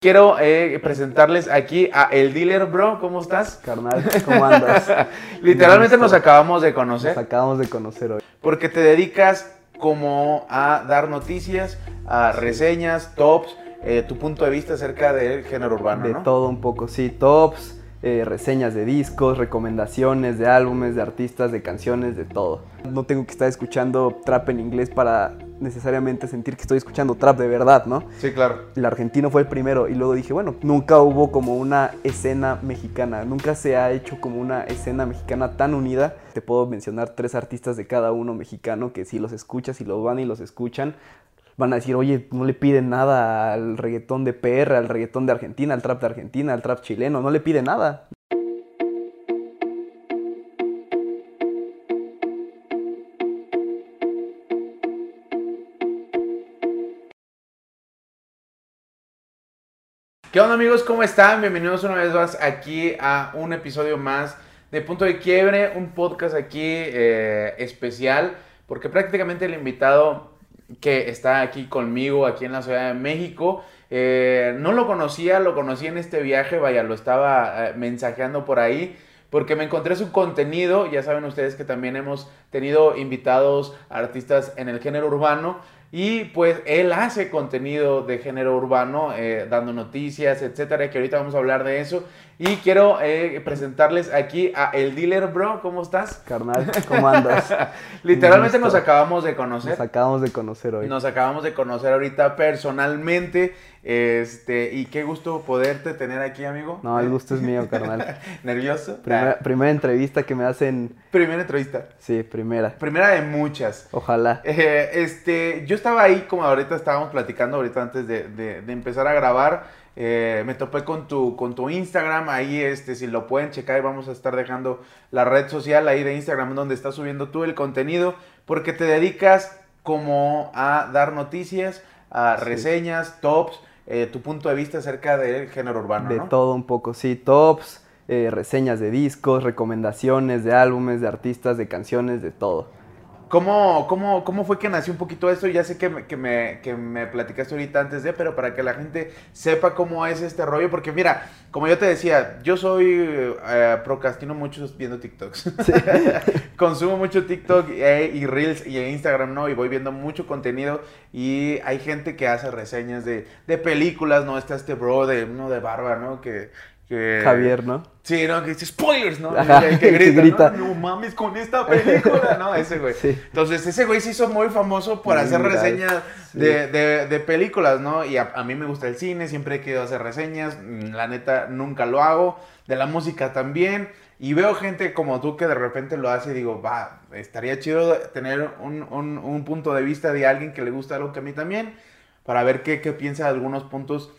Quiero eh, presentarles aquí a El Dealer Bro, ¿cómo estás? Carnal, ¿cómo andas? Literalmente nos acabamos de conocer. Nos acabamos de conocer hoy. Porque te dedicas como a dar noticias, a reseñas, tops, eh, tu punto de vista acerca del género urbano, De todo un poco, sí, tops, eh, reseñas de discos, recomendaciones de álbumes, de artistas, de canciones, de todo. No tengo que estar escuchando trap en inglés para necesariamente sentir que estoy escuchando trap de verdad, ¿no? Sí, claro. El argentino fue el primero y luego dije, bueno, nunca hubo como una escena mexicana, nunca se ha hecho como una escena mexicana tan unida. Te puedo mencionar tres artistas de cada uno mexicano que si los escuchas y los van y los escuchan, van a decir, oye, no le piden nada al reggaetón de PR, al reggaetón de Argentina, al trap de Argentina, al trap chileno, no le pide nada. ¿Qué onda amigos? ¿Cómo están? Bienvenidos una vez más aquí a un episodio más de Punto de Quiebre, un podcast aquí eh, especial, porque prácticamente el invitado que está aquí conmigo, aquí en la Ciudad de México, eh, no lo conocía, lo conocí en este viaje, vaya, lo estaba eh, mensajeando por ahí porque me encontré su contenido. Ya saben ustedes que también hemos tenido invitados artistas en el género urbano. Y pues él hace contenido de género urbano, eh, dando noticias, etcétera, que ahorita vamos a hablar de eso. Y quiero eh, presentarles aquí a El Dealer Bro, ¿cómo estás? Carnal, ¿cómo andas? Literalmente nos acabamos de conocer. Nos acabamos de conocer hoy. Nos acabamos de conocer ahorita personalmente. Este, y qué gusto poderte tener aquí, amigo. No, el gusto es mío, carnal. ¿Nervioso? Primera, primera, entrevista que me hacen. Primera entrevista. Sí, primera. Primera de muchas. Ojalá. Eh, este, yo estaba ahí, como ahorita estábamos platicando, ahorita antes de, de, de empezar a grabar. Eh, me topé con tu, con tu Instagram, ahí este, si lo pueden checar, vamos a estar dejando la red social ahí de Instagram donde estás subiendo tú el contenido, porque te dedicas como a dar noticias, a reseñas, tops, eh, tu punto de vista acerca del género urbano. De todo un poco, sí, tops, eh, reseñas de discos, recomendaciones de álbumes, de artistas, de canciones, de todo. ¿Cómo, cómo, cómo fue que nació un poquito esto? Ya sé que me, que, me, que me platicaste ahorita antes de, pero para que la gente sepa cómo es este rollo, porque mira, como yo te decía, yo soy, eh, procrastino mucho viendo TikToks. Sí. Consumo mucho TikTok eh, y Reels y Instagram, ¿no? Y voy viendo mucho contenido y hay gente que hace reseñas de, de películas, ¿no? Está este bro de uno de barba, ¿no? Que, que... Javier, ¿no? Sí, ¿no? Que dice spoilers, ¿no? Ajá, que, grita, que grita. ¿no? no mames con esta película, ¿no? Ese güey. Sí. Entonces, ese güey se hizo muy famoso por Sí, hacer viral. reseñas Sí. de, de, de películas, ¿no? Y a, a mí me gusta el cine, siempre he querido hacer reseñas, mm, la neta nunca lo hago, de la música también. Y veo gente como tú que de repente lo hace y digo, va, estaría chido tener un, un, un punto de vista de alguien que le gusta algo que a mí también, para ver qué, qué piensa de algunos puntos.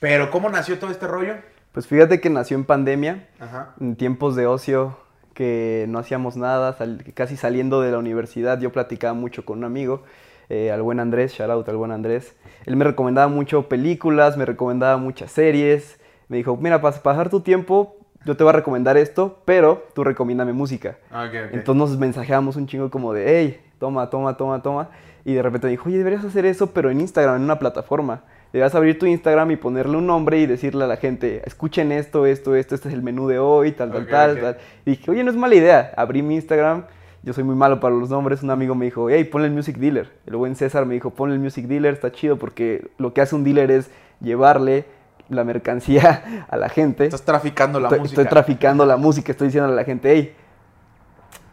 Pero, ¿cómo nació todo este rollo? Pues fíjate que nació en pandemia, Ajá. en tiempos de ocio que no hacíamos nada, sal- casi saliendo de la universidad, yo platicaba mucho con un amigo, eh, al buen Andrés, shout out al buen Andrés. Él me recomendaba mucho películas, me recomendaba muchas series. Me dijo, mira, para pasar tu tiempo, yo te voy a recomendar esto, pero tú recomiéndame música. Ah. Entonces nos mensajeábamos un chingo como de, hey, toma, toma, toma, toma. Y de repente me dijo, oye, deberías hacer eso, pero en Instagram, en una plataforma. Deberías abrir tu Instagram y ponerle un nombre y decirle a la gente, escuchen esto, esto, esto, este es el menú de hoy, tal, tal, Ok, tal, tal. Y dije, oye, no es mala idea. Abrí mi Instagram, yo soy muy malo para los nombres. Un amigo me dijo, hey, ponle el Music Dealer. El buen César me dijo, ponle el Music Dealer, está chido porque lo que hace un dealer es llevarle la mercancía a la gente. Estás traficando la estoy, música. estoy traficando la música, estoy diciendo a la gente, hey,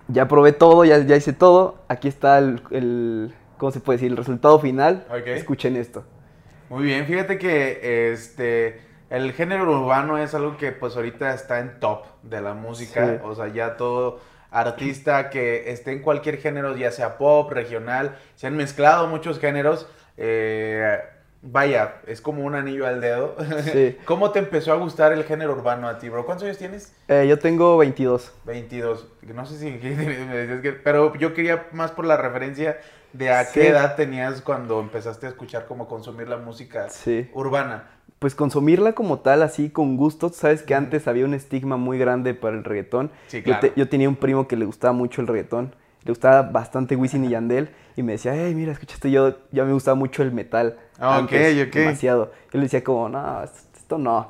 ya probé todo, ya, ya hice todo, aquí está el, el- ¿cómo se puede decir? El resultado final, escuchen esto. Muy bien, fíjate que este el género urbano es algo que pues ahorita está en top de la música, Sí. o sea, ya todo artista que esté en cualquier género, ya sea pop, regional, se han mezclado muchos géneros, eh, vaya, es como un anillo al dedo. Sí. ¿Cómo te empezó a gustar el género urbano a ti, bro? ¿Cuántos años tienes? Eh, yo tengo 22. 22. No sé si pero yo quería más por la referencia de a Sí. qué edad tenías cuando empezaste a escuchar cómo consumir la música Sí. urbana. Pues consumirla como tal, así con gusto, sabes que antes había un estigma muy grande para el reggaetón. Sí, Yo claro. te- yo tenía un primo que le gustaba mucho el reggaetón, le gustaba bastante Wisin y Yandel, y me decía, hey, mira, escuchaste, yo ya me gustaba mucho el metal. Ah, ok, ok. Demasiado. Yo le decía como, no, esto, esto no.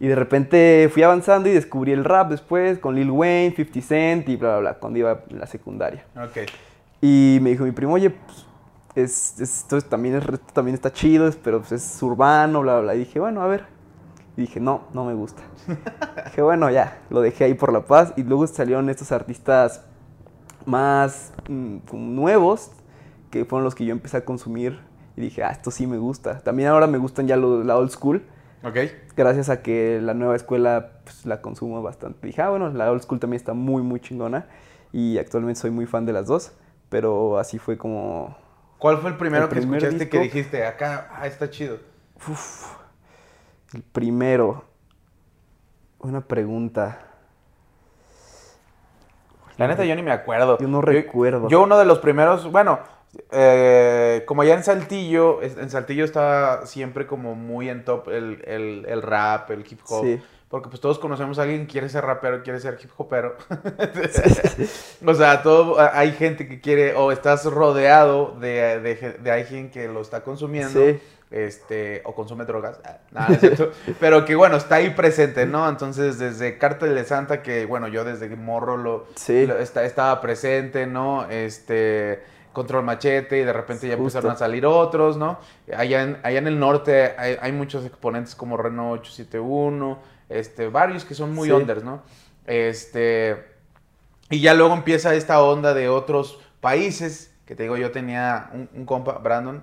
Y de repente fui avanzando y descubrí el rap después con Lil Wayne, 50 Cent y bla, bla, bla, cuando iba en la secundaria. Ok. Y me dijo mi primo, oye, pues, es, es- esto es- también, es, esto también está chido, pero pues, es urbano, bla, bla, bla. Y dije, bueno, a ver. Y dije, no, no me gusta. dije, bueno, ya, lo dejé ahí por la paz. Y luego salieron estos artistas más mm, como nuevos, que fueron los que yo empecé a consumir. Y dije, ah, esto sí me gusta. También ahora me gustan ya lo- la old school, Ok. gracias a que la nueva escuela pues, la consumo bastante. Dije, ah, bueno, la old school también está muy, muy chingona. Y actualmente soy muy fan de las dos. Pero así fue como... ¿Cuál fue el primero El que primer escuchaste que dijiste, acá, ah, está chido? Uf, el primero. Una pregunta. La neta, yo ni me acuerdo. Yo no recuerdo. Yo, uno de los primeros, bueno, eh, como ya en Saltillo, en Saltillo estaba siempre como muy en top el, el- el rap, el hip hop. Sí. Porque pues todos conocemos a alguien que quiere ser rapero, quiere ser hip hopero. o sea, todo, hay gente que quiere, o estás rodeado de, de, de alguien que lo está consumiendo. Sí. Este, o consume drogas, ah, nada, no es cierto. pero que bueno, está ahí presente, ¿no? Entonces, desde Cártel de Santa, que bueno, yo desde morro lo, Sí. lo- está- estaba presente, ¿no? Este, Control Machete, y de repente ya Justo. empezaron a salir otros, ¿no? Allá en, allá en el norte hay, hay muchos exponentes como Reno 871, este, varios que son muy Sí. unders, ¿no? Este, y ya luego empieza esta onda de otros países, que te digo, yo tenía un, un compa, Brandon,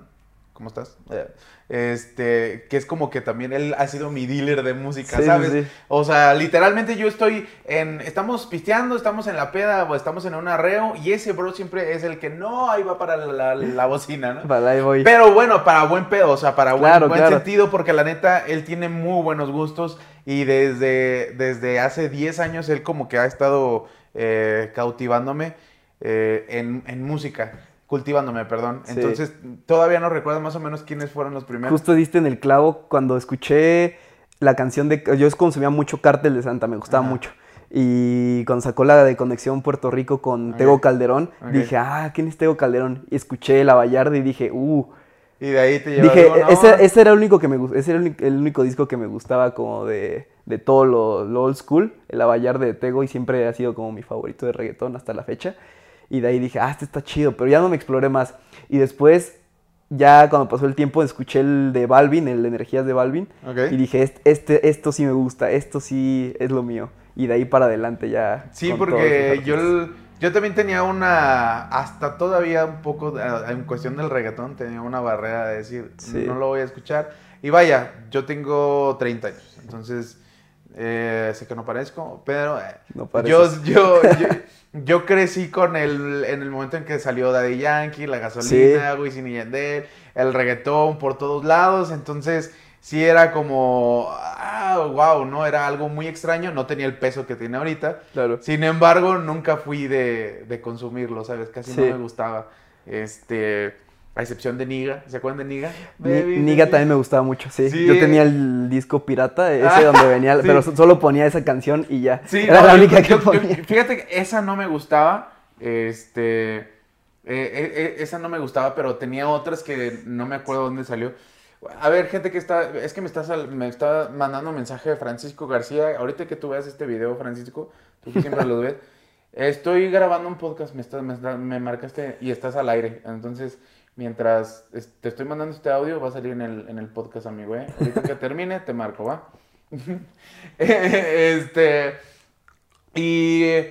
¿cómo estás? Eh, Este, que es como que también él ha sido mi dealer de música, Sí, ¿sabes? sí. O sea, literalmente yo estoy en, estamos pisteando, estamos en la peda o estamos en un arreo y ese bro siempre es el que no, ahí va para la, la bocina, ¿no? Vale, ahí voy. Pero bueno, para buen pedo, o sea, para buen, Claro, buen claro. sentido, porque la neta, él tiene muy buenos gustos y desde, desde hace 10 años él como que ha estado eh, cautivándome eh, en, en música, cultivándome, perdón. Sí. Entonces, todavía no recuerdo más o menos quiénes fueron los primeros. Justo diste en el clavo cuando escuché la canción de... Yo consumía mucho Cártel de Santa, me gustaba Ajá. mucho. Y cuando sacó la de Conexión Puerto Rico con. Tego Calderón, dije, ah, ¿quién es Tego Calderón? Y escuché La Vallarda y dije, uh... Y de ahí te llevas Dije, uno. ese, ese era el único que me ese era el único disco que me gustaba como de, de todo lo, lo old school, el Avallar de Tego, y siempre ha sido como mi favorito de reggaetón hasta la fecha. Y de ahí dije, ah, este está chido, pero ya no me exploré más. Y después, ya cuando pasó el tiempo, escuché el de Balvin, el de Energías de Balvin, Ok. y dije, este, este, esto sí me gusta, esto sí es lo mío. Y de ahí para adelante ya. Sí, porque yo, yo también tenía una, hasta todavía un poco, en cuestión del reggaetón, tenía una barrera de decir, Sí. no lo voy a escuchar. Y vaya, yo tengo 30 años, entonces eh, sé que no parezco, pero eh, No yo, yo, yo, yo crecí con el, en el momento en que salió Daddy Yankee, la gasolina, Wisin y Yandel, el reggaetón por todos lados, entonces sí era como, ah, wow, ¿no? Era algo muy extraño, no tenía el peso que tiene ahorita. Claro. Sin embargo, nunca fui de, de consumirlo, ¿sabes? Casi no Sí. me gustaba. Este, a excepción de Niga. ¿Se acuerdan de Niga? Baby, Niga baby. también me gustaba mucho, sí. Sí. Yo tenía el disco pirata, ese Ah, donde venía, sí. pero so- solo ponía esa canción y ya. Sí, Era no, la yo- única que yo- ponía. fíjate que esa no me gustaba. Este. eh, eh, eh, esa no me gustaba, pero tenía otras que no me acuerdo dónde salió. A ver, gente que está. Es que me está, sal- me está mandando un mensaje de Francisco García. Ahorita que tú veas este video, Francisco, tú que siempre lo ves. Estoy grabando un podcast, me, estás- me, está- me marcaste y estás al aire. Entonces, mientras te estoy mandando este audio, va a salir en el, en el podcast, amigo. ¿eh? Ahorita que termine, te marco, ¿va? este. Y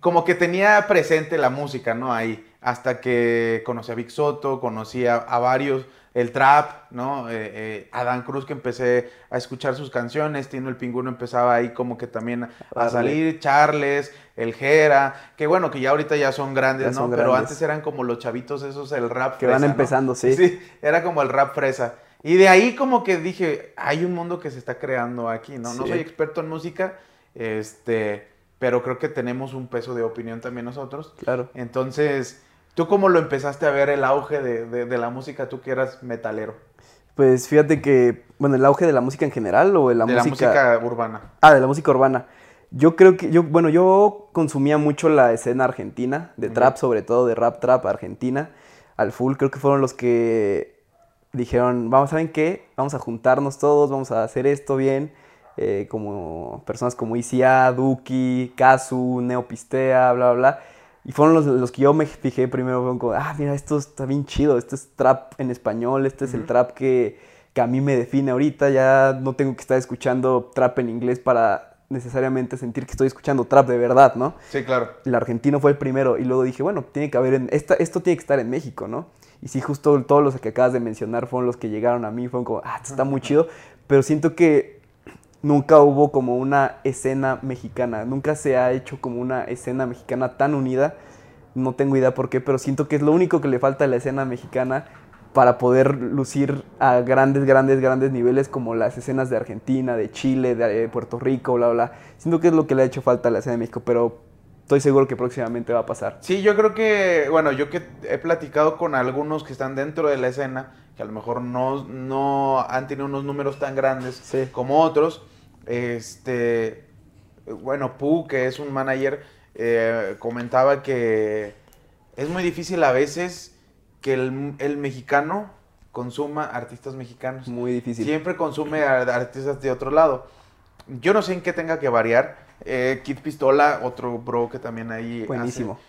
como que tenía presente la música, ¿no? Ahí. Hasta que conocí a Vic Soto, conocí a, a varios, el trap, ¿no? Eh, eh, Adán Cruz, que empecé a escuchar sus canciones, Tino el Pingüino empezaba ahí como que también a salir, Charles, el Jera, que bueno, que ya ahorita ya son grandes, Ya ¿no? son Pero grandes. antes eran como los chavitos esos, el rap Que van fresa, ¿no? empezando, sí. Sí, era como el rap fresa. Y de ahí como que dije, hay un mundo que se está creando aquí, ¿no? No soy experto en música, este, pero creo que tenemos un peso de opinión también nosotros. Claro. Entonces, ¿tú cómo lo empezaste a ver el auge de, de- de la música, tú que eras metalero? Pues fíjate que, bueno, el auge de la música en general o de la de música... la música urbana. Ah, de la música urbana. Yo creo que, yo, bueno, yo consumía mucho la escena argentina, de trap sobre todo, de rap trap argentina. al full. Creo que fueron los que dijeron, vamos, ¿saben qué? Vamos a juntarnos todos, vamos a hacer esto bien. Eh, como personas como ICA, Duki, Kazu, Neopistea, bla, bla, bla. Y fueron los, los que yo me fijé primero, fueron como, ah, mira, esto está bien chido, este es trap en español, este es el trap que, que a mí me define ahorita, ya no tengo que estar escuchando trap en inglés para necesariamente sentir que estoy escuchando trap de verdad, ¿no? Sí, claro. El argentino fue el primero y luego dije, bueno, tiene que haber, en, esta, esto tiene que estar en México, ¿no? Y sí, justo todos los que acabas de mencionar fueron los que llegaron a mí, fueron como, ah, esto está muy chido, pero siento que nunca hubo como una escena mexicana, nunca se ha hecho como una escena mexicana tan unida, no tengo idea por qué, pero siento que es lo único que le falta a la escena mexicana para poder lucir a grandes, grandes, grandes niveles como las escenas de Argentina, de Chile, de Puerto Rico, bla, bla. Siento que es lo que le ha hecho falta a la escena de México, pero estoy seguro que próximamente va a pasar. Sí, yo creo que, bueno, yo que he platicado con algunos que están dentro de la escena, que a lo mejor no, no han tenido unos números tan grandes como otros, este, bueno, Pu, que es un manager, eh, comentaba que es muy difícil a veces que el, mexicano consuma artistas mexicanos. Muy difícil. Siempre consume artistas de otro lado. Yo no sé en qué tenga que variar. Eh, Kid Pistola, otro bro que también ahí Buenísimo. hace,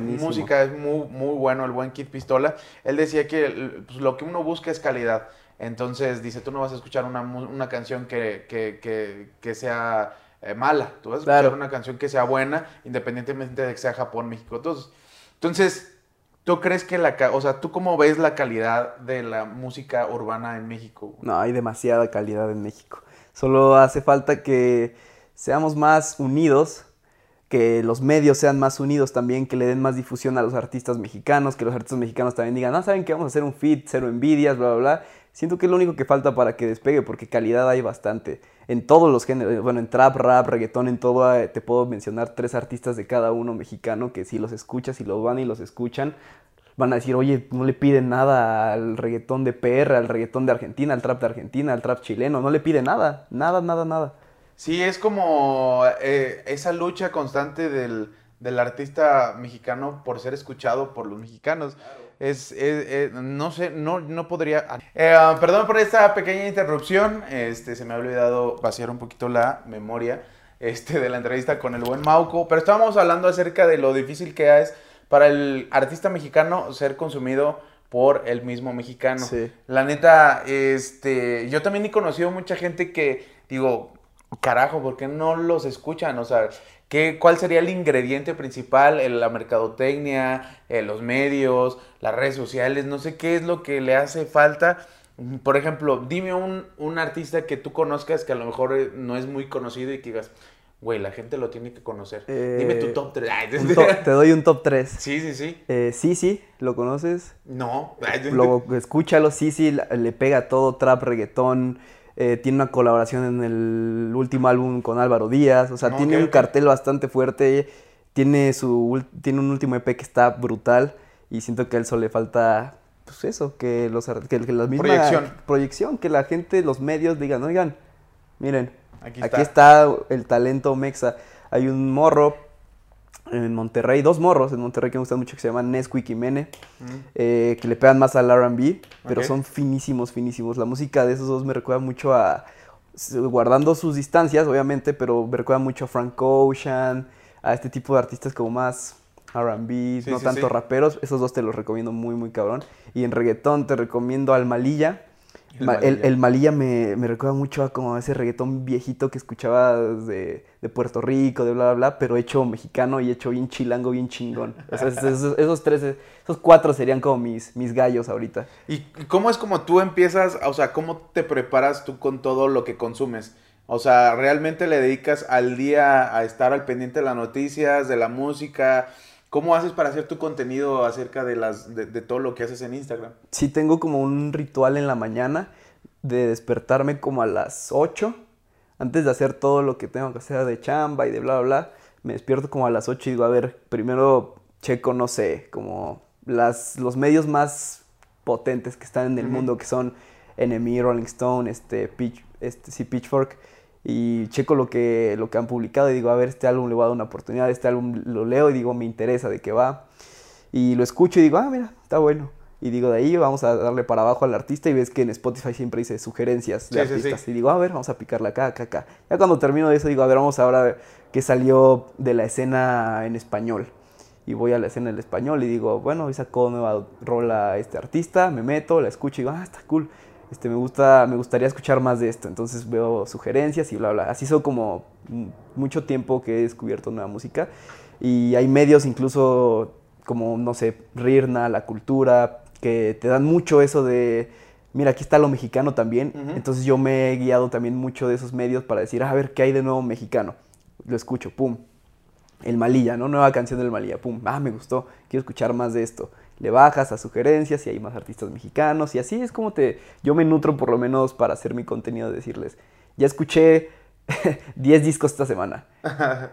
música, es muy, muy bueno el buen Kid Pistola. Él decía que pues, lo que uno busca es calidad. Entonces dice, tú no vas a escuchar una, canción que, que, sea eh, mala, tú vas a escuchar una canción que sea buena, independientemente de que sea Japón, México. Entonces, entonces ¿Tú crees que la, o sea, tú cómo ves la calidad de la música urbana en México? No, hay demasiada calidad en México. Solo hace falta que seamos más unidos, que los medios sean más unidos también, que le den más difusión a los artistas mexicanos, que los artistas mexicanos también digan, no, saben que vamos a hacer un feed, cero envidias, bla, bla, bla. Siento que es lo único que falta para que despegue, porque calidad hay bastante. En todos los géneros, bueno, en trap, rap, reggaetón, en todo, eh, te puedo mencionar tres artistas de cada uno mexicano que si los escuchas y los van y los escuchan, van a decir, oye, no le piden nada al reggaetón de PR, al reggaetón de Argentina, al trap de Argentina, al trap chileno, no le pide nada, nada, nada, nada. Sí, es como eh, esa lucha constante del, artista mexicano por ser escuchado por los mexicanos. Es, no sé, no, no podría... Eh, perdón por esta pequeña interrupción, este, se me ha olvidado vaciar un poquito la memoria este, de la entrevista con el buen Mauco, pero estábamos hablando acerca de lo difícil que es para el artista mexicano ser consumido por el mismo mexicano. La neta, este, yo también he conocido mucha gente que digo, carajo, ¿por qué no los escuchan? O sea, ¿qué, ¿cuál sería el ingrediente principal? La mercadotecnia, eh, los medios, las redes sociales, no sé qué es lo que le hace falta. Por ejemplo, dime un, un artista que tú conozcas que a lo mejor eh, no es muy conocido y que digas, güey, la gente lo tiene que conocer. dime tu eh, top 3. te doy un top 3. Sí, sí, sí. Eh, sí, sí, ¿lo conoces? No. Luego, escúchalo, sí, sí, le pega todo, trap, reggaetón. Eh, tiene una colaboración en el último álbum con Álvaro Díaz, o sea, tiene un cartel bastante fuerte, tiene, su, tiene un último EP que está brutal y siento que a él solo le falta, pues eso, que, los, que, la misma proyección. proyección, que la gente, los medios digan, oigan, miren, aquí está. el talento mexa. Hay un morro en Monterrey, dos morros en Monterrey que me gustan mucho que se llaman Nesquik y Mene, mm. eh, que le pegan más al RB, pero son finísimos, finísimos. La música de esos dos me recuerda mucho a, guardando sus distancias, obviamente, pero me recuerda mucho a Frank Ocean, a este tipo de artistas como más RB, no tanto raperos. Esos dos te los recomiendo muy, muy cabrón. Y en reggaetón te recomiendo al Malilla. El, Malilla, me, recuerda mucho a como ese reggaetón viejito que escuchaba de, de, Puerto Rico, de bla, bla, bla, pero hecho mexicano y hecho bien chilango, bien chingón. esos, tres, esos cuatro serían como mis, mis gallos ahorita. ¿Y cómo es como tú empiezas, o sea, cómo te preparas tú con todo lo que consumes? O sea, ¿realmente le dedicas al día a estar al pendiente de las noticias, de la música? ¿Cómo haces para hacer tu contenido acerca de, las, de, todo lo que haces en Instagram? Sí, tengo como un ritual en la mañana de despertarme como a las 8. Antes de hacer todo lo que tengo que hacer de chamba y de bla, bla, bla, me despierto como a las 8 y digo, a ver, primero checo, no sé, como las, los medios más potentes que están en el mundo, que son Enemy, Rolling Stone, este, Pitch, este, sí, Pitchfork y checo lo que, lo que han publicado y digo, a ver, este álbum le voy a dar una oportunidad, este álbum lo leo y digo, me interesa de qué va. Y lo escucho y digo, ah, mira, está bueno. y digo, de ahí vamos a darle para abajo al artista y ves que en Spotify siempre dice sugerencias de Sí, artistas. sí. Y digo, a ver, vamos a picarle acá, acá, acá. Ya cuando termino de eso digo, a ver, vamos ahora a ver qué salió de la escena en español. Y voy a la escena en español y digo, bueno, hoy sacó nueva rola este artista, me meto, la escucho y digo, ah, está cool. Este, me gusta, me gustaría escuchar más de esto. Entonces veo sugerencias y bla, bla. Así son como mucho tiempo que he descubierto nueva música. Y hay medios incluso como, no sé, Rirna, La Cultura, que te dan mucho eso de, mira, aquí está lo mexicano también. Entonces yo me he guiado también mucho de esos medios para decir, "Ah, a ver, ¿qué hay de nuevo mexicano? Lo escucho, pum. El Malilla, ¿no? Nueva canción del Malilla, pum. Ah, me gustó, quiero escuchar más de esto. Le bajas a sugerencias y hay más artistas mexicanos y así es como te... Yo me nutro por lo menos para hacer mi contenido, decirles, ya escuché 10 discos esta semana.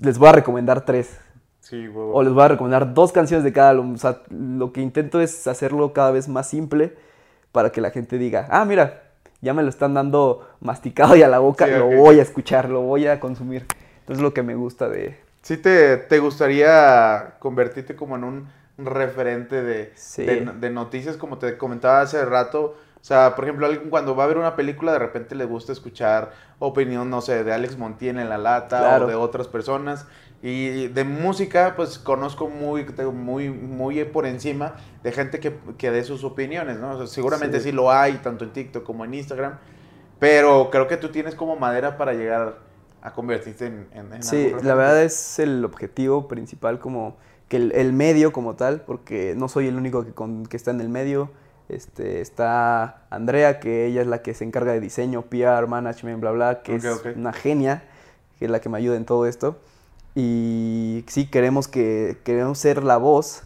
Les voy a recomendar tres. Sí, huevo. O les voy a recomendar dos canciones de cada álbum. O sea, lo que intento es hacerlo cada vez más simple para que la gente diga, ah, mira, ya me lo están dando masticado y a la boca, Sí, lo voy a escuchar, lo voy a consumir. Entonces lo que me gusta de... ¿Sí te, te gustaría convertirte como en un referente de, Sí. de, de noticias, como te comentaba hace rato? O sea, por ejemplo, alguien cuando va a ver una película, de repente le gusta escuchar opinión, no sé, de Alex Montiel en La Lata Claro. o de otras personas. Y de música, pues conozco muy, muy, muy por encima de gente que, que dé sus opiniones, ¿no? O sea, seguramente sí. Sí. lo hay, tanto en TikTok como en Instagram. Pero creo que tú tienes como madera para llegar a convertirte en... en, en Sí, la verdad es el objetivo principal como que el, el medio como tal, porque no soy el único que, con- que está en el medio. Este, está Andrea, que ella es la que se encarga de diseño, PR, management, bla, bla, que Ok, es ok. una genia, que es la que me ayuda en todo esto. Y sí, queremos, que, queremos ser la voz,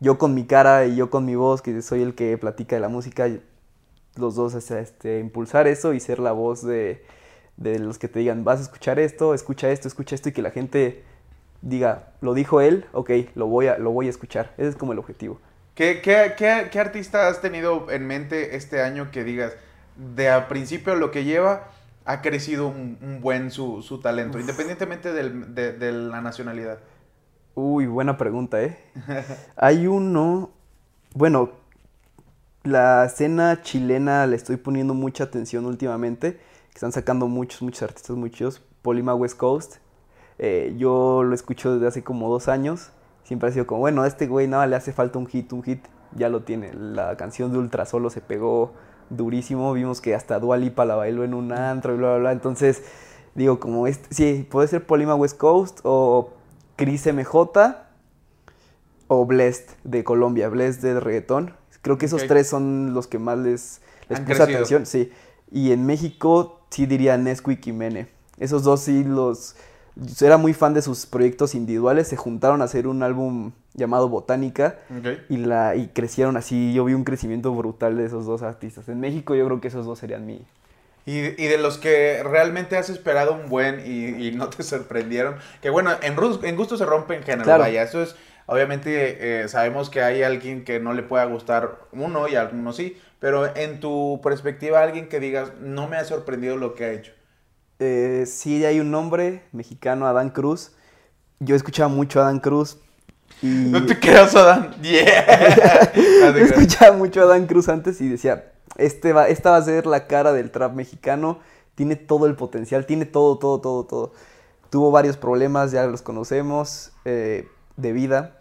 yo con mi cara y yo con mi voz, que soy el que platica de la música, los dos, este, impulsar eso y ser la voz de, de los que te digan, vas a escuchar esto, escucha esto, escucha esto, y que la gente diga, lo dijo él, ok, lo voy a, lo voy a escuchar. Ese es como el objetivo. ¿Qué, qué, qué, qué artista has tenido en mente este año que digas, de a principio lo que lleva, ha crecido un, un buen su, su talento, independientemente del- de, de la nacionalidad? Uy, buena pregunta, ¿eh? Hay uno, bueno, la escena chilena le estoy poniendo mucha atención últimamente, que están sacando muchos, muchos artistas muy chidos. Polima West Coast, eh, yo lo escucho desde hace como dos años, siempre ha sido como, bueno, a este güey nada le hace falta un hit, un hit, ya lo tiene. La canción de Ultra Solo se pegó durísimo, vimos que hasta Dua Lipa la bailó en un antro y bla, bla, bla. Entonces, digo, como este, sí, puede ser Polima West Coast o Chris MJ o Blessed de Colombia, Blessed de reggaetón. Creo que esos tres son los que más les, les Han puse crecido. atención, sí. Y en México sí diría Nesquik y Mene. Esos dos sí los... Era muy fan de sus proyectos individuales, se juntaron a hacer un álbum llamado Botánica Ok. y, la, y crecieron así. Yo vi un crecimiento brutal de esos dos artistas. En México yo creo que esos dos serían mi... Y, y de los que realmente has esperado un buen y, y no te sorprendieron, que bueno, en, en gusto se rompen género, Claro. vaya, eso es, obviamente eh, sabemos que hay alguien que no le pueda gustar uno y a algunos sí, pero en tu perspectiva alguien que digas, no me ha sorprendido lo que ha hecho. Eh, sí hay un nombre mexicano, Adán Cruz. Yo escuchaba mucho a Adán Cruz. Y... No te creas, Adán. Yeah. Yo escuchaba mucho a Dan Cruz antes y decía, este va, esta va a ser la cara del trap mexicano, tiene todo el potencial, tiene todo, todo, todo, todo. Tuvo varios problemas, ya los conocemos, eh, de vida,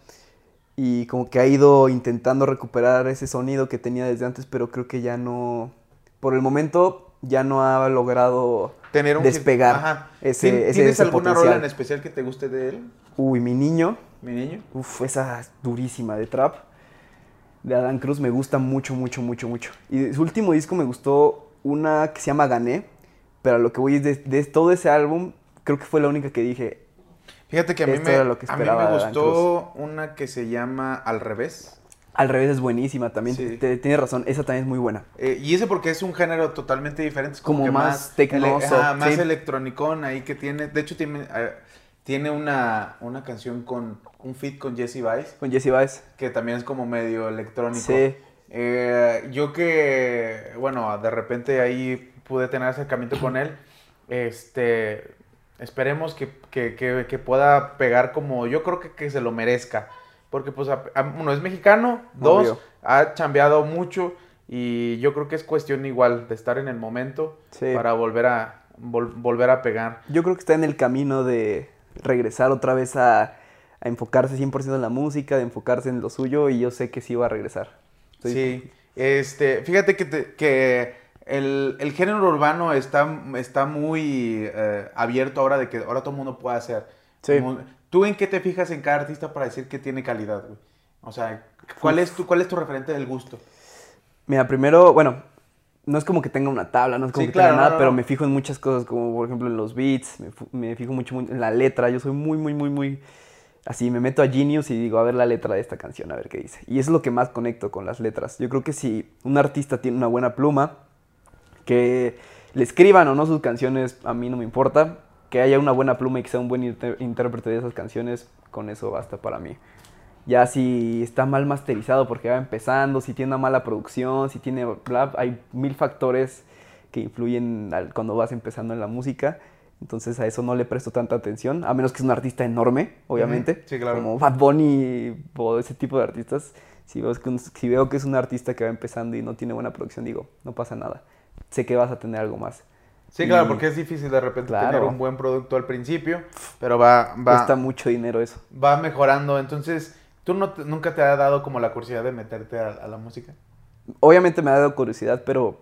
y como que ha ido intentando recuperar ese sonido que tenía desde antes, pero creo que ya no, por el momento, ya no ha logrado Tener un despegar Ajá. ese- ¿Tien- ese- ¿Tienes ese alguna potencial. rola en especial que te guste de él, Uy, mi niño, mi niño? Uf, esa es durísima de trap. De Adán Cruz me gusta mucho, mucho, mucho, mucho. Y su último disco me gustó una que se llama Gané. Pero a lo que voy es de, de todo ese álbum, creo que fue la única que dije. Fíjate que a mí, Esto me, lo que a mí me gustó una que se llama Al revés. Al revés es buenísima también. Sí. te- Tienes razón, esa también es muy buena. Eh, y ese porque es un género totalmente diferente. Es como, Como que más tecnoso, ele- ajá, más sí. electronicón ahí que tiene. De hecho, tiene, eh, tiene una, una canción con un feat con Jesse Vice, Con Jesse Baez. que también es como medio electrónico. Sí. Eh, yo que, bueno, de repente ahí pude tener acercamiento con él. Este, esperemos que, que- que- que pueda pegar como yo creo que, que se lo merezca. Porque pues a- a- uno es mexicano, dos, Obvio. ha chambeado mucho y yo creo que es cuestión igual de estar en el momento Sí. para volver a vol- volver a pegar. Yo creo que está en el camino de regresar otra vez a, a enfocarse 100% en la música, de enfocarse en lo suyo y yo sé que sí va a regresar. Estoy- Sí, este, fíjate que, te- que el, el género urbano está, está muy eh, abierto ahora de que ahora todo el mundo puede hacer. Sí. Como- ¿Tú en qué te fijas en cada artista para decir que tiene calidad, güey? O sea, ¿cuál es tu, cuál es tu referente del gusto? Mira, primero, bueno, no es como que tenga una tabla, no es como Sí, que claro, tenga nada, no, no, pero me fijo en muchas cosas, como por ejemplo en los beats, me, me fijo mucho, muy en la letra, yo soy muy, muy, muy, muy... Así, me meto a Genius y digo, a ver la letra de esta canción, a ver qué dice. Y eso es lo que más conecto con las letras. Yo creo que si un artista tiene una buena pluma, que le escriban o no sus canciones, a mí no me importa. Que haya una buena pluma y que sea un buen inter- intérprete de esas canciones, con eso basta para mí. Ya si está mal masterizado porque va empezando, si tiene una mala producción, si tiene bla, hay mil factores que influyen al- cuando vas empezando en la música. Entonces a eso no le presto tanta atención, a menos que es un artista enorme, obviamente. Sí, claro. Como Bad Bunny o ese tipo de artistas. Si veo, que un- si veo que es un artista que va empezando y no tiene buena producción, digo, no pasa nada. Sé que vas a tener algo más. Sí, claro, porque es difícil de repente Claro. tener un buen producto al principio, pero va, va, Cuesta mucho dinero eso. va mejorando. Entonces, ¿tú no te- nunca te ha dado como la curiosidad de meterte a, a la música? Obviamente me ha dado curiosidad, pero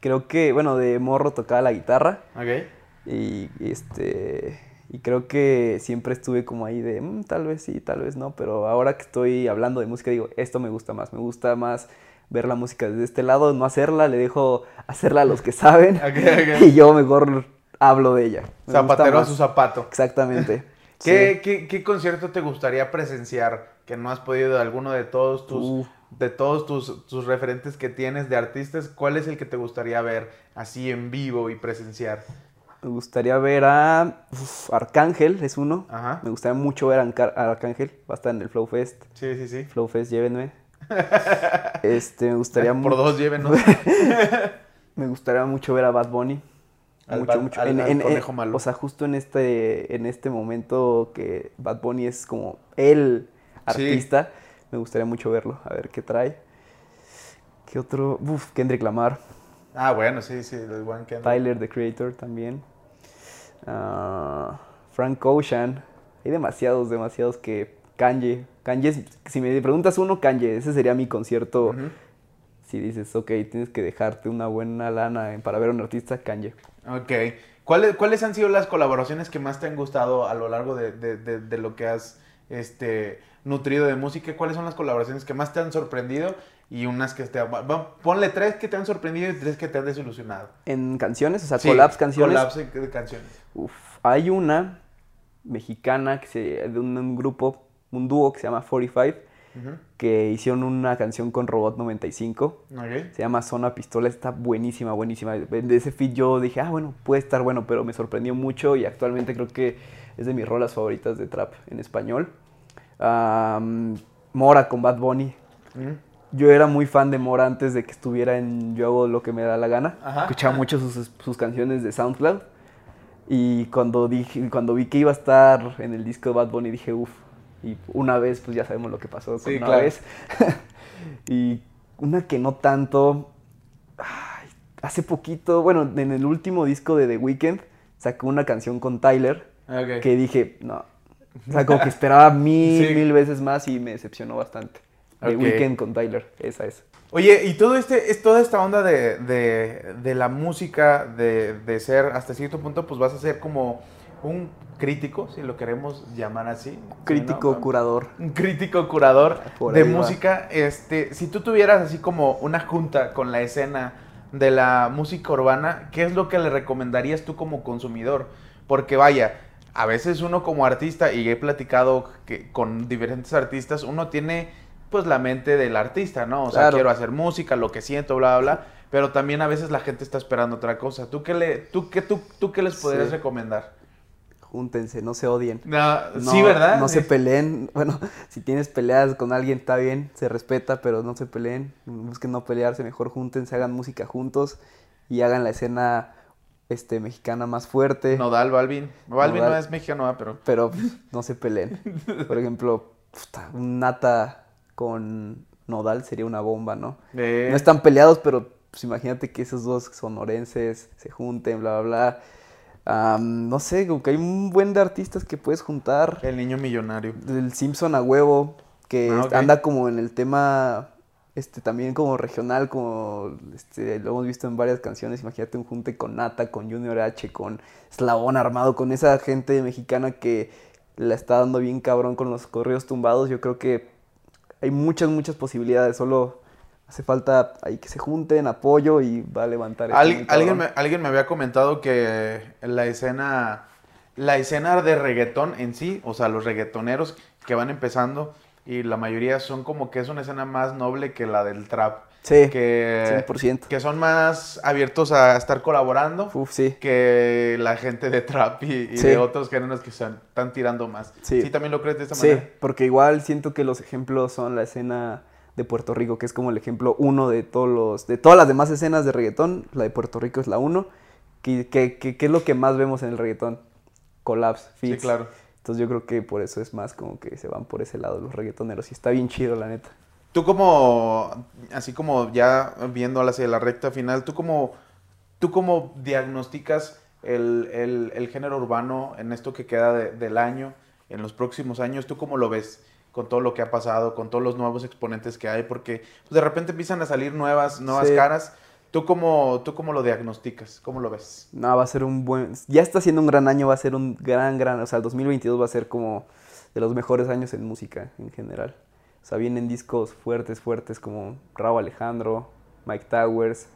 creo que, bueno, de morro tocaba la guitarra. Ok. Y este y creo que siempre estuve como ahí de "Mm, tal vez sí, tal vez no, pero ahora que estoy hablando de música digo, esto me gusta más, me gusta más ver la música desde este lado, no hacerla, le dejo hacerla a los que saben y yo mejor hablo de ella. Me Zapatero a su zapato. Exactamente. ¿Qué, Sí. qué, qué concierto te gustaría presenciar que no has podido de alguno de todos tus Uh. de todos tus, tus referentes que tienes de artistas? ¿Cuál es el que te gustaría ver así en vivo y presenciar? Me gustaría ver a uf, Arcángel, es uno. Ajá. Me gustaría mucho ver a Arcángel, va a estar en el Flow Fest. Sí, sí, sí. Flow Fest, llévenme. Este, me gustaría Por mucho. dos llévenos. Me gustaría mucho ver a Bad Bunny. Al mucho, Bad- mucho. al- En- al en- conejo malo. O sea, justo en este, en este momento que Bad Bunny es como el Sí. artista, me gustaría mucho verlo, a ver qué trae. ¿Qué otro? Uf, Kendrick Lamar, Ah, bueno, sí, sí, el buen Kendrick. Tyler, the Creator también. Ah, Frank Ocean. Hay demasiados, demasiados que... Kanye. Kanye, si me preguntas uno, Kanye. Ese sería mi concierto. Si dices, ok, tienes que dejarte una buena lana para ver a un artista, Kanye. Ok. ¿Cuáles, ¿Cuáles han sido las colaboraciones que más te han gustado a lo largo de, de- de- de lo que has este, nutrido de música? ¿Cuáles son las colaboraciones que más te han sorprendido? Y unas que te... va- Ponle tres que te han sorprendido y tres que te han desilusionado. En canciones, o sea, Sí, collabs canciones. collabs de, de canciones. Uf, hay una mexicana que se, de un, un grupo, un dúo que se llama 45, Ujú. que hicieron una canción con Robot 95. Ok. Se llama Zona Pistola, está buenísima, buenísima. De ese feat yo dije, ah, bueno, puede estar bueno, pero me sorprendió mucho y actualmente creo que es de mis rolas favoritas de trap en español. Am, Mora con Bad Bunny. Ujú. Yo era muy fan de Mora antes de que estuviera en Yo hago lo que me da la gana. Ajá. Escuchaba mucho sus, sus canciones de SoundCloud. Y cuando, dije, cuando vi que iba a estar en el disco de Bad Bunny, dije, uff. Y una vez, pues ya sabemos lo que pasó con Sí, una claro. vez. y una que no tanto. ay, hace poquito, bueno, en el último disco de The Weeknd, sacó una canción con Tyler que dije, no. O sea, como que esperaba mil, Sí. mil veces más y me decepcionó bastante. The. Weeknd con Tyler, esa es. Oye, y todo este, es toda esta onda de, de, de la música, de, de ser hasta cierto punto, pues vas a ser como un crítico, si lo queremos llamar así. ¿sí, Crítico, no? curador. Un crítico curador Por de ahí va. música. Este, si tú tuvieras así como una junta con la escena de la música urbana, ¿qué es lo que le recomendarías tú como consumidor? Porque vaya, a veces uno como artista, y he platicado que con diferentes artistas, uno tiene pues la mente del artista, ¿no? O sea, Claro. quiero hacer música, lo que siento, bla, bla, bla. Pero también a veces la gente está esperando otra cosa. ¿Tú qué, le, tú, qué, tú, tú qué les podrías Sí. recomendar? Júntense, no se odien. No, No, sí, ¿verdad? No se peleen. Bueno, si tienes peleas con alguien está bien, se respeta, pero no se peleen. Busquen no pelearse, mejor júntense, hagan música juntos y hagan la escena este, mexicana más fuerte. Nodal, Balvin. Balvin no es mexicano, ¿verdad? pero... Pero pues, no se peleen. Por ejemplo, un nata con nodal sería una bomba, ¿no? Eh, No están peleados, pero pues imagínate que esos dos sonorenses se junten, bla, bla, bla. No sé, como que hay un buen de artistas que puedes juntar. El niño millonario. Del Simpson a huevo, que Ah, anda como en el tema, este, también como regional, como, este, lo hemos visto en varias canciones. Imagínate un junte con Nata, con Junior H, con Eslabón Armado, con esa gente mexicana que la está dando bien cabrón con los correos tumbados. Yo creo que hay muchas, muchas posibilidades. Solo hace falta ahí que se junten, apoyo y va a levantar. esto Al- alguien, me, alguien me había comentado que la escena, la escena de reggaetón en sí, o sea, los reggaetoneros que van empezando, y la mayoría son como que es una escena más noble que la del trap, Sí, que, 100%. que son más abiertos a estar colaborando Uf, sí. que la gente de trap y, y Sí. de otros géneros que se están tirando más. Sí. Sí, también lo crees de esta Sí, manera. porque igual siento que los ejemplos son la escena de Puerto Rico, que es como el ejemplo uno de todos los, de todas las demás escenas de reggaetón, la de Puerto Rico es la uno. ¿Qué, qué, qué- qué es lo que más vemos en el reggaetón? Collabs, Sí, feats. claro. Entonces yo creo que por eso es más como que se van por ese lado los reggaetoneros. Y está bien chido, la neta. Tú como, así como ya viendo hacia la recta final, tú como, tú como diagnosticas el, el- el género urbano en esto que queda de- del año, en los próximos años, ¿tú cómo lo ves? Con todo lo que ha pasado, con todos los nuevos exponentes que hay, porque pues, de repente empiezan a salir nuevas, nuevas Sí. caras. ¿Tú cómo, ¿Tú cómo lo diagnosticas? ¿Cómo lo ves? No, va a ser un buen... Ya está siendo un gran año, va a ser un gran, gran... O sea, el 2022 va a ser como de los mejores años en música en general. O sea, vienen discos fuertes, fuertes como Raúl Alejandro, Mike Towers,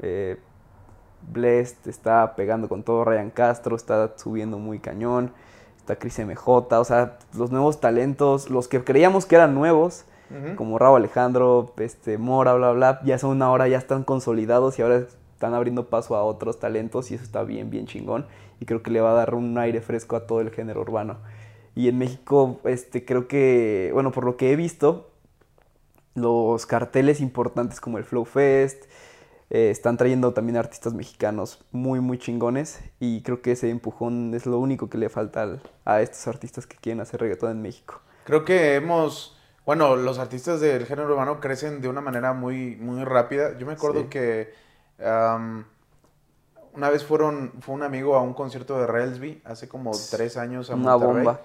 eh, Blessed, está pegando con todo, Ryan Castro está subiendo muy cañón, está Chris MJ, o sea, los nuevos talentos, los que creíamos que eran nuevos, como Raúl Alejandro, este, Mora, bla, bla, ya son ahora, ya están consolidados y ahora están abriendo paso a otros talentos y eso está bien, bien chingón. Y creo que le va a dar un aire fresco a todo el género urbano. Y en México, este, creo que, bueno, por lo que he visto, los carteles importantes como el Flow Fest eh, están trayendo también artistas mexicanos muy, muy chingones. Y creo que ese empujón es lo único que le falta al- a estos artistas que quieren hacer reggaetón en México. Creo que hemos, bueno, los artistas del género urbano crecen de una manera muy, muy rápida. Yo me acuerdo Sí. que una vez fueron, fue un amigo a un concierto de Relsby hace como tres años a Una Monterrey. bomba.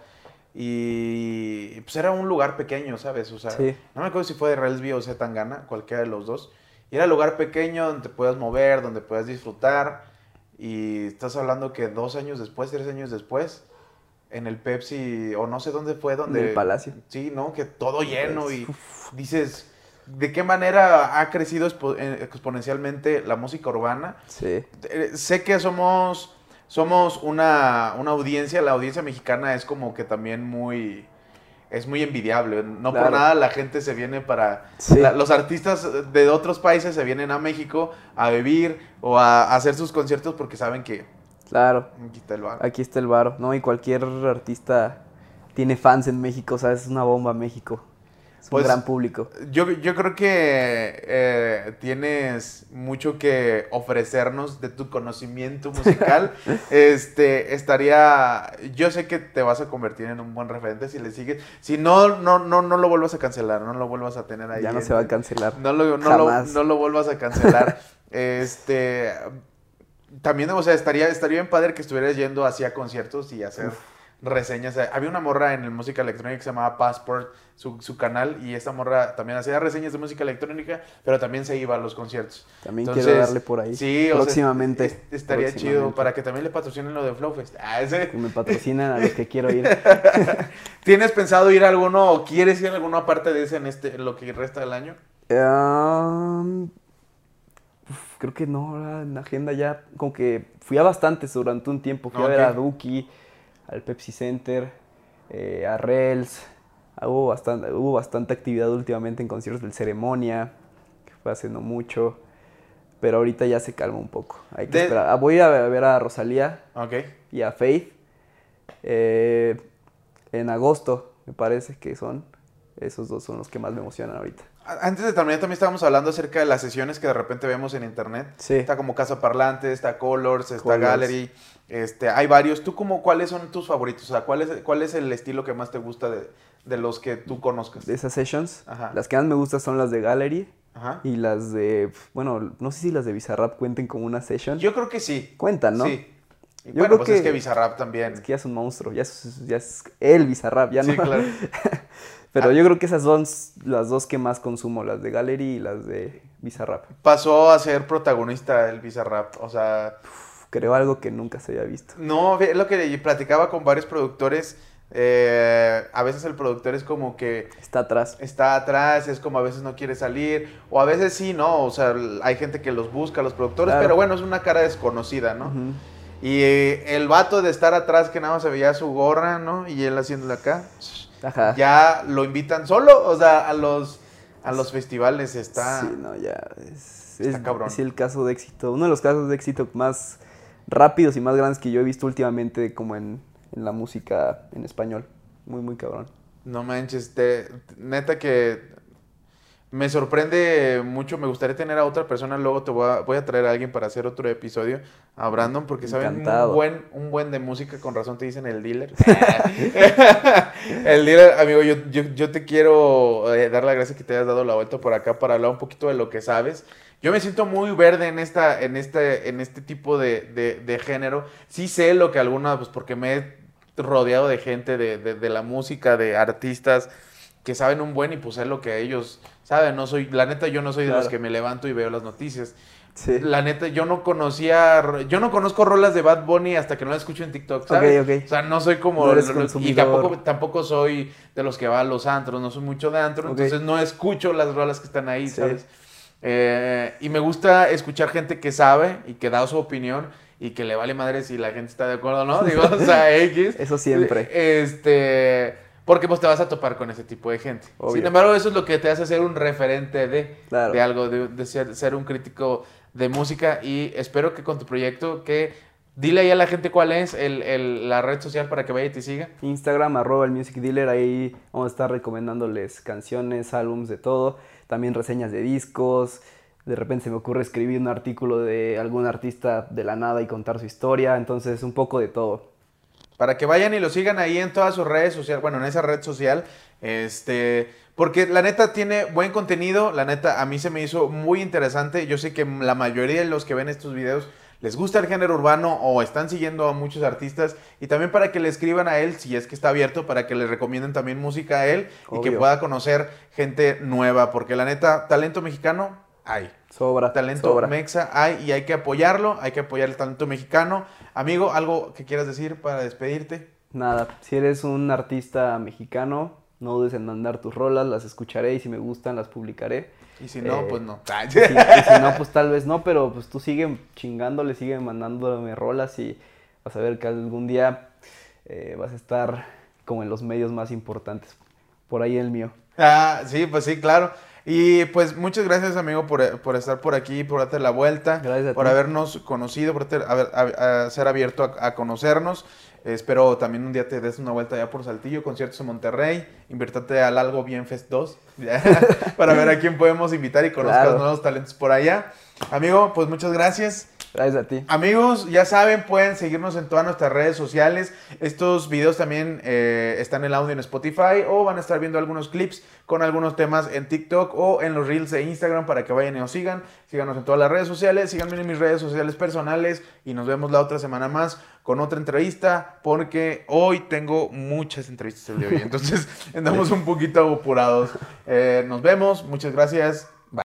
Y pues era un lugar pequeño, ¿sabes? O sea, Sí. no me acuerdo si fue de Relsby o Zetangana, cualquiera de los dos. Y era un lugar pequeño donde te puedas mover, donde puedas disfrutar. Y estás hablando que dos años después, tres años después, en el Pepsi, o no sé dónde fue, donde... En el Palacio. Sí, ¿no? Que todo lleno y dices, ¿de qué manera ha crecido eh, exponencialmente la música urbana? Sí. Eh, sé que somos, somos una, una audiencia, la audiencia mexicana es como que también muy, es muy envidiable. No por nada la gente se viene para, Sí. la- los artistas de otros países se vienen a México a vivir o a, hacer sus conciertos porque saben que Claro. aquí está el bar. Aquí está el varo, ¿no? Y cualquier artista tiene fans en México, o sea, es una bomba México. Es Pues, un gran público. Yo, yo creo que eh, tienes mucho que ofrecernos de tu conocimiento musical. este, estaría, yo sé que te vas a convertir en un buen referente si le sigues. Si no, no, no, no lo vuelvas a cancelar, no lo vuelvas a tener ahí. Ya no en- se va a cancelar. No lo, no lo, no lo vuelvas a cancelar. este, también, o sea, estaría, estaría bien padre que estuvieras yendo hacia conciertos y hacer reseñas. Había una morra en el música electrónica que se llamaba Passport, su, su canal, y esta morra también hacía reseñas de música electrónica, pero también se iba a los conciertos. También Entonces, quiero darle por ahí. Sí, o sea, próximamente. es- estaría chido próximamente. para que también le patrocinen lo de Flowfest. Ah, ese. Me patrocinan a los que quiero ir. ¿Tienes pensado ir a alguno o quieres ir a alguno aparte de ese en este en lo que resta del año? Um, uf, creo que no, en la agenda ya, como que fui a bastantes durante un tiempo. Fui a ver a. Duki, al Pepsi Center, eh, a Rels. Ah, Hubo bastante, hubo bastante actividad últimamente en conciertos del Ceremonia, que fue hace no mucho. Pero ahorita ya se calma un poco. Hay que De- esperar. Ah, voy a ver a Rosalía y a Faith. eh, en agosto, me parece que son. Esos dos son los que más me emocionan ahorita. Antes de terminar, también estábamos hablando acerca de las sesiones que de repente vemos en internet. Sí. Está como Casa Parlante, está Colors, está Colors. Gallery. Este, hay varios. ¿Tú como cuáles son tus favoritos? O sea, ¿cuál es, cuál es el estilo que más te gusta de, de los que tú conozcas? De esas sessions, Ajá. las que más me gustan son las de Gallery Ajá. y las de, bueno, no sé si las de Bizarrap cuenten como una session. Yo creo que sí. Cuentan, ¿no? Sí. Yo bueno, creo pues es que- que Bizarrap también. Es que ya es un monstruo, ya es, ya es el Bizarrap, ya Sí, no. claro. Pero Ah. yo creo que esas son las dos que más consumo, las de Gallery y las de Bizarrap. Pasó a ser protagonista el Bizarrap. O sea, Creo algo que nunca se había visto. no, es lo que platicaba con varios productores. eh, a veces el productor es como que Está atrás. está atrás, es como a veces no quiere salir, o a veces sí, ¿no? O sea, hay gente que los busca, los productores, Claro. pero bueno, es una cara desconocida, ¿no? Y eh, el vato de estar atrás que nada más se veía su gorra, ¿no? Y él haciéndole acá, Ajá. ya lo invitan solo, o sea, a los, a los festivales está... Sí, no, ya. Es, Está es- cabrón. es el caso de éxito. Uno de los casos de éxito más rápidos y más grandes que yo he visto últimamente, como en, en la música en español. Muy, muy cabrón. No manches, te- neta que me sorprende mucho. Me gustaría tener a otra persona. Luego te voy a, voy a traer a alguien para hacer otro episodio a Brandon porque saben un buen, un buen de música. Con razón te dicen el dealer. el dealer, amigo, yo, yo, yo te quiero eh, dar la gracia que te hayas dado la vuelta por acá para hablar un poquito de lo que sabes. Yo me siento muy verde en esta, en este, en este tipo de, de- de género. Sí sé lo que algunas, pues porque me he rodeado de gente de, de- de la música, de artistas que saben un buen y pues es lo que ellos saben. No soy, la neta, yo no soy de los que me levanto y veo las noticias. Sí. La neta, yo no conocía, yo no conozco rolas de Bad Bunny hasta que no las escucho en TikTok, ¿sabes? Ok, ok. O sea, no soy como... No lo- y tampoco, tampoco soy de los que va a los antros, no soy mucho de antro, entonces no escucho las rolas que están ahí, Sí. ¿sabes? Eh, y me gusta escuchar gente que sabe y que da su opinión y que le vale madre si la gente está de acuerdo o no, digo, o sea, X. Eso siempre. Este, porque pues te vas a topar con ese tipo de gente. Obvio. Sin embargo, eso es lo que te hace ser un referente de, Claro. de algo, de, de ser, ser un crítico de música y espero que con tu proyecto que dile ahí a la gente cuál es el, el- la red social para que vaya y te siga. Instagram, arroba el Music Dealer, ahí vamos a estar recomendándoles canciones, álbums, de todo. También reseñas de discos. De repente se me ocurre escribir un artículo de algún artista de la nada y contar su historia. Entonces, un poco de todo. Para que vayan y lo sigan ahí en todas sus redes sociales, bueno, en esa red social, este, porque la neta tiene buen contenido, la neta a mí se me hizo muy interesante, yo sé que la mayoría de los que ven estos videos les gusta el género urbano o están siguiendo a muchos artistas y también para que le escriban a él, si es que está abierto, para que le recomienden también música a él y que pueda conocer gente nueva, porque la neta, talento mexicano hay. Sobra. Talento sobra. mexa hay y hay que apoyarlo, hay que apoyar el talento mexicano. Amigo, ¿algo que quieras decir para despedirte? Nada, si eres un artista mexicano, no dudes en mandar tus rolas, las escucharé y si me gustan las publicaré. Y si no, Eh, pues no. Y si, y si no, pues tal vez no, pero pues tú sigue chingándole, sigue mandándome rolas y vas a ver que algún día eh, vas a estar como en los medios más importantes. Por ahí el mío. Ah, sí, pues sí, claro. Y pues muchas gracias, amigo, por, por estar por aquí, por darte la vuelta, Gracias a por ti. habernos conocido, por ter- haber- a- a ser abierto a, a conocernos. Espero también un día te des una vuelta ya por Saltillo, conciertos en Monterrey, invierte al Algo Bien Fest 2, ya, para ver a quién podemos invitar y conozcas Claro. nuevos talentos por allá. Amigo, pues muchas gracias. Gracias a ti. Amigos, ya saben, pueden seguirnos en todas nuestras redes sociales. Estos videos también eh, están en el audio en Spotify o van a estar viendo algunos clips con algunos temas en TikTok o en los reels de Instagram para que vayan y nos sigan. Síganos en todas las redes sociales, síganme en mis redes sociales personales y nos vemos la otra semana más con otra entrevista porque hoy tengo muchas entrevistas el día de hoy. Entonces andamos un poquito apurados. Eh, nos vemos, muchas gracias.